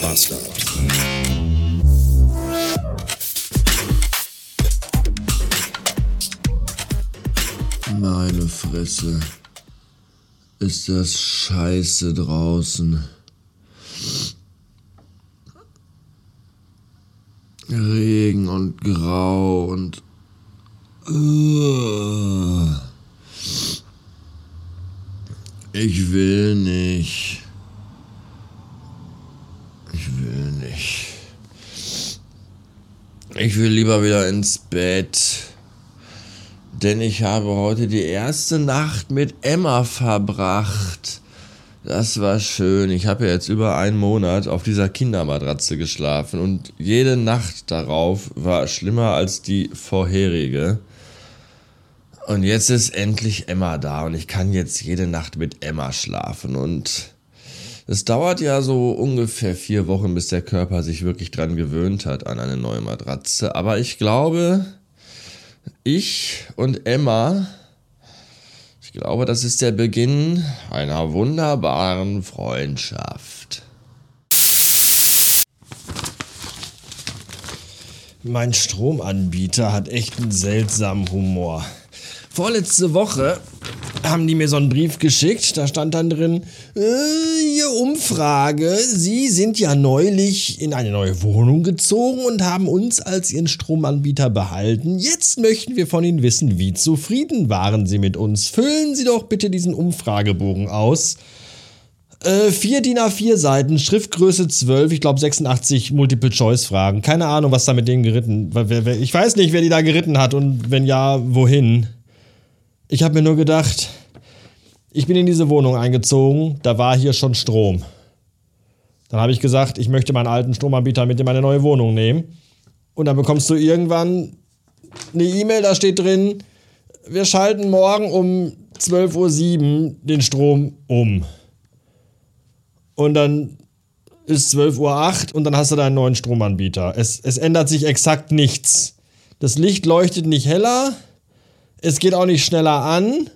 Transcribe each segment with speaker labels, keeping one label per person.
Speaker 1: Bastard. Meine Fresse. Ist das scheiße draußen. Regen und Grau und. Ich will nicht. Ich nicht. Ich will lieber wieder ins Bett. Denn ich habe heute die erste Nacht mit Emma verbracht. Das war schön. Ich habe ja jetzt über einen Monat auf dieser Kindermatratze geschlafen und jede Nacht darauf war schlimmer als die vorherige. Und jetzt ist endlich Emma da und ich kann jetzt jede Nacht mit Emma schlafen und es dauert ja so ungefähr vier Wochen, bis der Körper sich wirklich dran gewöhnt hat an eine neue Matratze. Aber ich glaube, ich und Emma, ich glaube, das ist der Beginn einer wunderbaren Freundschaft.
Speaker 2: Mein Stromanbieter hat echt einen seltsamen Humor. Vorletzte Woche haben die mir so einen Brief geschickt, da stand dann drin, äh, Umfrage, Sie sind ja neulich in eine neue Wohnung gezogen und haben uns als Ihren Stromanbieter behalten. Jetzt möchten wir von Ihnen wissen, wie zufrieden waren Sie mit uns. Füllen Sie doch bitte diesen Umfragebogen aus. Äh, vier DIN A4 Seiten, Schriftgröße 12, ich glaube 86 Multiple-Choice-Fragen. Keine Ahnung, was da mit denen geritten. Ich weiß nicht, wer die da geritten hat und wenn ja, wohin. Ich habe mir nur gedacht, ich bin in diese Wohnung eingezogen, da war hier schon Strom. Dann habe ich gesagt, ich möchte meinen alten Stromanbieter mit in meine neue Wohnung nehmen. Und dann bekommst du irgendwann eine E-Mail, da steht drin, wir schalten morgen um 12.07 Uhr den Strom um. Und dann ist 12.08 Uhr und dann hast du deinen neuen Stromanbieter. Es, es ändert sich exakt nichts. Das Licht leuchtet nicht heller, es geht auch nicht schneller an.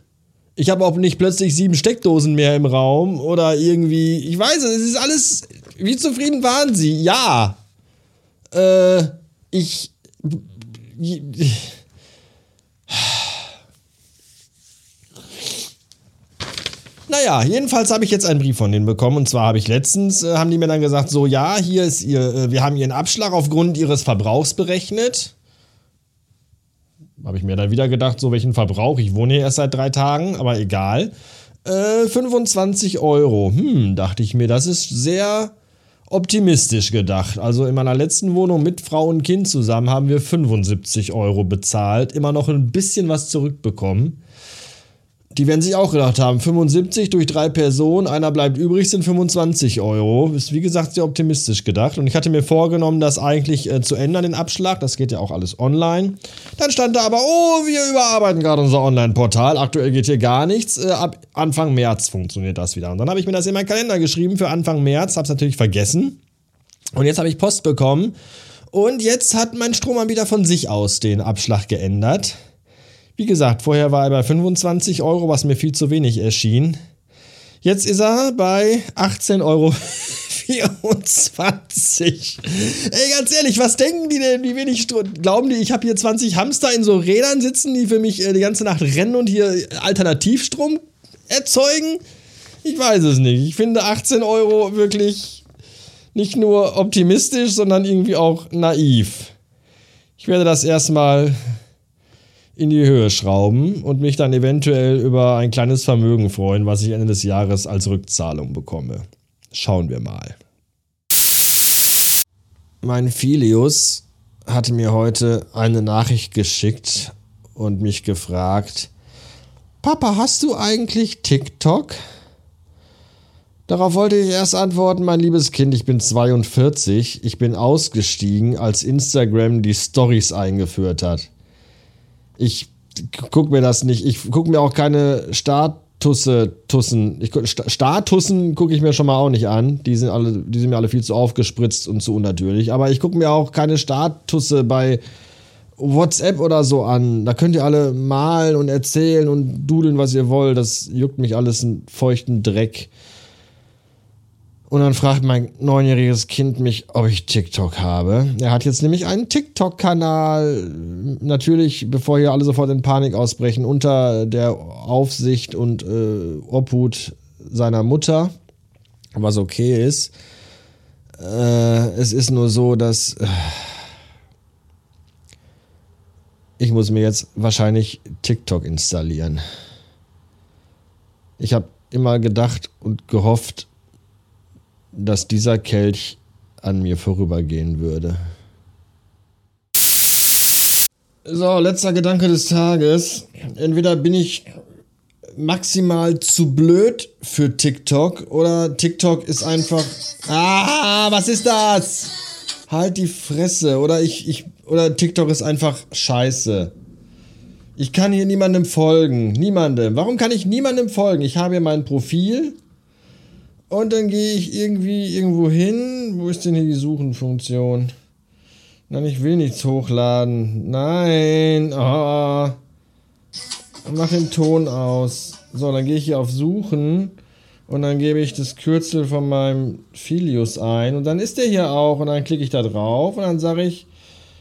Speaker 2: Ich habe auch nicht plötzlich sieben Steckdosen mehr im Raum oder irgendwie. Ich weiß es, es ist alles. Wie zufrieden waren Sie? Ja. Äh, ich. Naja, jedenfalls habe ich jetzt einen Brief von denen bekommen. Und zwar habe ich letztens, äh, haben die mir dann gesagt, so, ja, hier ist ihr, äh, wir haben ihren Abschlag aufgrund ihres Verbrauchs berechnet habe ich mir dann wieder gedacht, so welchen Verbrauch. Ich wohne hier erst seit drei Tagen, aber egal. Äh, 25 Euro. Hm, dachte ich mir, das ist sehr optimistisch gedacht. Also in meiner letzten Wohnung mit Frau und Kind zusammen haben wir 75 Euro bezahlt. Immer noch ein bisschen was zurückbekommen. Die werden sich auch gedacht haben, 75 durch drei Personen, einer bleibt übrig, sind 25 Euro. Ist wie gesagt sehr optimistisch gedacht. Und ich hatte mir vorgenommen, das eigentlich äh, zu ändern, den Abschlag. Das geht ja auch alles online. Dann stand da aber, oh, wir überarbeiten gerade unser Online-Portal. Aktuell geht hier gar nichts. Äh, ab Anfang März funktioniert das wieder. Und dann habe ich mir das in meinen Kalender geschrieben für Anfang März. Habe es natürlich vergessen. Und jetzt habe ich Post bekommen. Und jetzt hat mein Stromanbieter von sich aus den Abschlag geändert. Wie gesagt, vorher war er bei 25 Euro, was mir viel zu wenig erschien. Jetzt ist er bei 18,24 Euro. Ey, ganz ehrlich, was denken die denn, wie wenig glauben die, ich habe hier 20 Hamster in so Rädern sitzen, die für mich äh, die ganze Nacht rennen und hier Alternativstrom erzeugen? Ich weiß es nicht. Ich finde 18 Euro wirklich nicht nur optimistisch, sondern irgendwie auch naiv. Ich werde das erstmal in die Höhe schrauben und mich dann eventuell über ein kleines Vermögen freuen, was ich Ende des Jahres als Rückzahlung bekomme. Schauen wir mal. Mein Filius hatte mir heute eine Nachricht geschickt und mich gefragt, Papa, hast du eigentlich TikTok? Darauf wollte ich erst antworten, mein liebes Kind, ich bin 42, ich bin ausgestiegen, als Instagram die Stories eingeführt hat ich gucke mir das nicht. Ich gucke mir auch keine Statusse, Tussen. Ich, Statussen gucke ich mir schon mal auch nicht an. Die sind, alle, die sind mir alle viel zu aufgespritzt und zu unnatürlich. Aber ich gucke mir auch keine Statusse bei WhatsApp oder so an. Da könnt ihr alle malen und erzählen und dudeln, was ihr wollt. Das juckt mich alles einen feuchten Dreck. Und dann fragt mein neunjähriges Kind mich, ob ich TikTok habe. Er hat jetzt nämlich einen TikTok-Kanal. Natürlich, bevor hier alle sofort in Panik ausbrechen, unter der Aufsicht und äh, Obhut seiner Mutter. Was okay ist. Äh, es ist nur so, dass. Äh, ich muss mir jetzt wahrscheinlich TikTok installieren. Ich habe immer gedacht und gehofft, dass dieser Kelch an mir vorübergehen würde. So, letzter Gedanke des Tages. Entweder bin ich maximal zu blöd für TikTok oder TikTok ist einfach. Ah, was ist das? Halt die Fresse. Oder ich, ich, oder TikTok ist einfach scheiße. Ich kann hier niemandem folgen. Niemandem. Warum kann ich niemandem folgen? Ich habe hier mein Profil. Und dann gehe ich irgendwie irgendwo hin. Wo ist denn hier die Suchenfunktion? Nein, ich will nichts hochladen. Nein. Oh. Mach den Ton aus. So, dann gehe ich hier auf Suchen. Und dann gebe ich das Kürzel von meinem Filius ein. Und dann ist der hier auch. Und dann klicke ich da drauf. Und dann sage ich,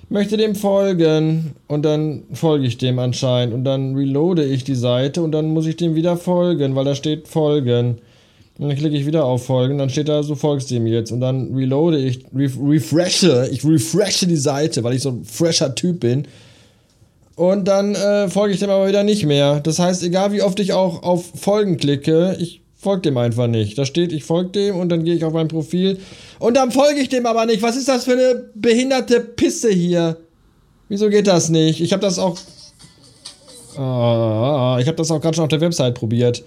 Speaker 2: möchte dem folgen. Und dann folge ich dem anscheinend. Und dann reloade ich die Seite. Und dann muss ich dem wieder folgen, weil da steht folgen. Und dann klicke ich wieder auf folgen. Dann steht da, du folgst dem jetzt. Und dann reloade ich, ref refreshe. Ich refreshe die Seite, weil ich so ein fresher Typ bin. Und dann äh, folge ich dem aber wieder nicht mehr. Das heißt, egal wie oft ich auch auf Folgen klicke, ich folge dem einfach nicht. Da steht, ich folge dem und dann gehe ich auf mein Profil und dann folge ich dem aber nicht. Was ist das für eine behinderte Pisse hier? Wieso geht das nicht? Ich habe das auch. Oh, ich habe das auch gerade schon auf der Website probiert.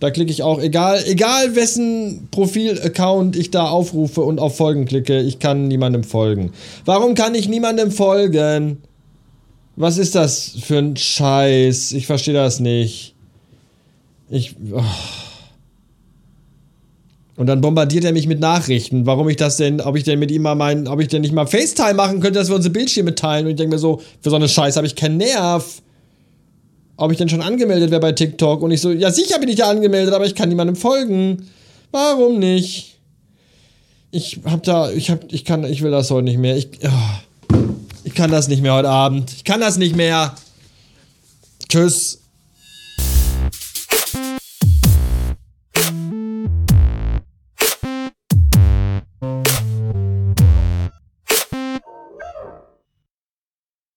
Speaker 2: Da klicke ich auch, egal, egal wessen Profil-Account ich da aufrufe und auf Folgen klicke, ich kann niemandem folgen. Warum kann ich niemandem folgen? Was ist das für ein Scheiß? Ich verstehe das nicht. Ich. Oh. Und dann bombardiert er mich mit Nachrichten, warum ich das denn, ob ich denn mit ihm mal mein, ob ich denn nicht mal FaceTime machen könnte, dass wir unsere Bildschirme teilen. Und ich denke mir so, für so eine Scheiße habe ich keinen Nerv. Ob ich denn schon angemeldet wäre bei TikTok. Und ich so, ja sicher bin ich ja angemeldet, aber ich kann niemandem folgen. Warum nicht? Ich hab da, ich hab, ich kann, ich will das heute nicht mehr. Ich, oh, ich kann das nicht mehr heute Abend. Ich kann das nicht mehr. Tschüss.